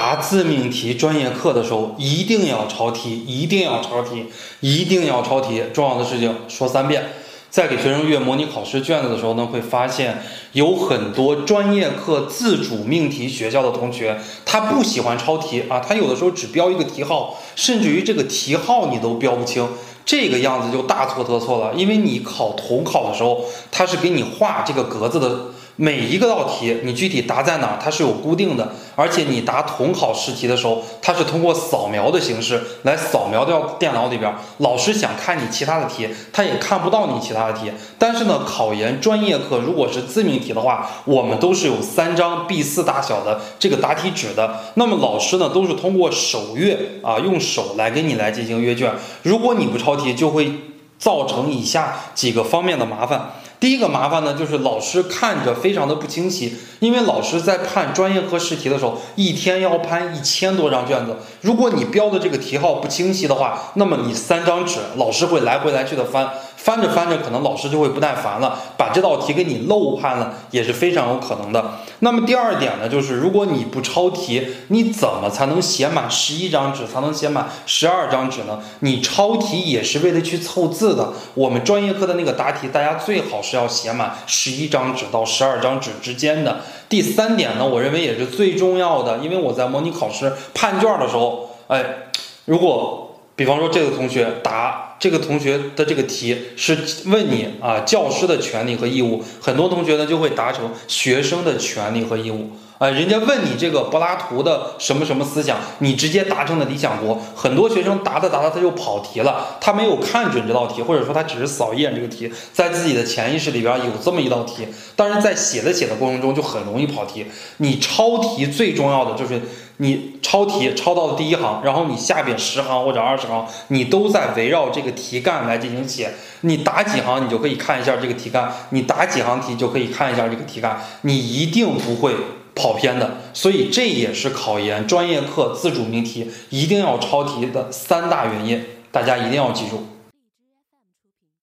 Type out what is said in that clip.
答自命题专业课的时候，一定要抄题，一定要抄题，一定要抄题。重要的事情说三遍。在给学生阅模拟考试卷子的时候呢，会发现有很多专业课自主命题学校的同学，他不喜欢抄题啊，他有的时候只标一个题号，甚至于这个题号你都标不清，这个样子就大错特错了。因为你考统考的时候，它是给你画这个格子的。每一个道题，你具体答在哪，它是有固定的，而且你答统考试题的时候，它是通过扫描的形式来扫描掉电脑里边。老师想看你其他的题，他也看不到你其他的题。但是呢，考研专业课如果是自命题的话，我们都是有三张 B4 大小的这个答题纸的。那么老师呢，都是通过手阅啊，用手来给你来进行阅卷。如果你不抄题，就会造成以下几个方面的麻烦。第一个麻烦呢，就是老师看着非常的不清晰，因为老师在判专业课试题的时候，一天要判一千多张卷子。如果你标的这个题号不清晰的话，那么你三张纸，老师会来回来去的翻。翻着翻着，可能老师就会不耐烦了，把这道题给你漏判了，也是非常有可能的。那么第二点呢，就是如果你不抄题，你怎么才能写满十一张纸，才能写满十二张纸呢？你抄题也是为了去凑字的。我们专业课的那个答题，大家最好是要写满十一张纸到十二张纸之间的。第三点呢，我认为也是最重要的，因为我在模拟考试判卷的时候，哎，如果比方说这个同学答。这个同学的这个题是问你啊，教师的权利和义务，很多同学呢就会答成学生的权利和义务。啊，人家问你这个柏拉图的什么什么思想，你直接答成了理想国。很多学生答着答着他就跑题了，他没有看准这道题，或者说他只是扫一眼这个题，在自己的潜意识里边有这么一道题，当然在写的写的过程中就很容易跑题。你抄题最重要的就是你抄题抄到了第一行，然后你下边十行或者二十行，你都在围绕这个题干来进行写。你答几行，你就可以看一下这个题干；你答几行题，就可以看一下这个题干。你一定不会。跑偏的，所以这也是考研专业课自主命题一定要抄题的三大原因，大家一定要记住。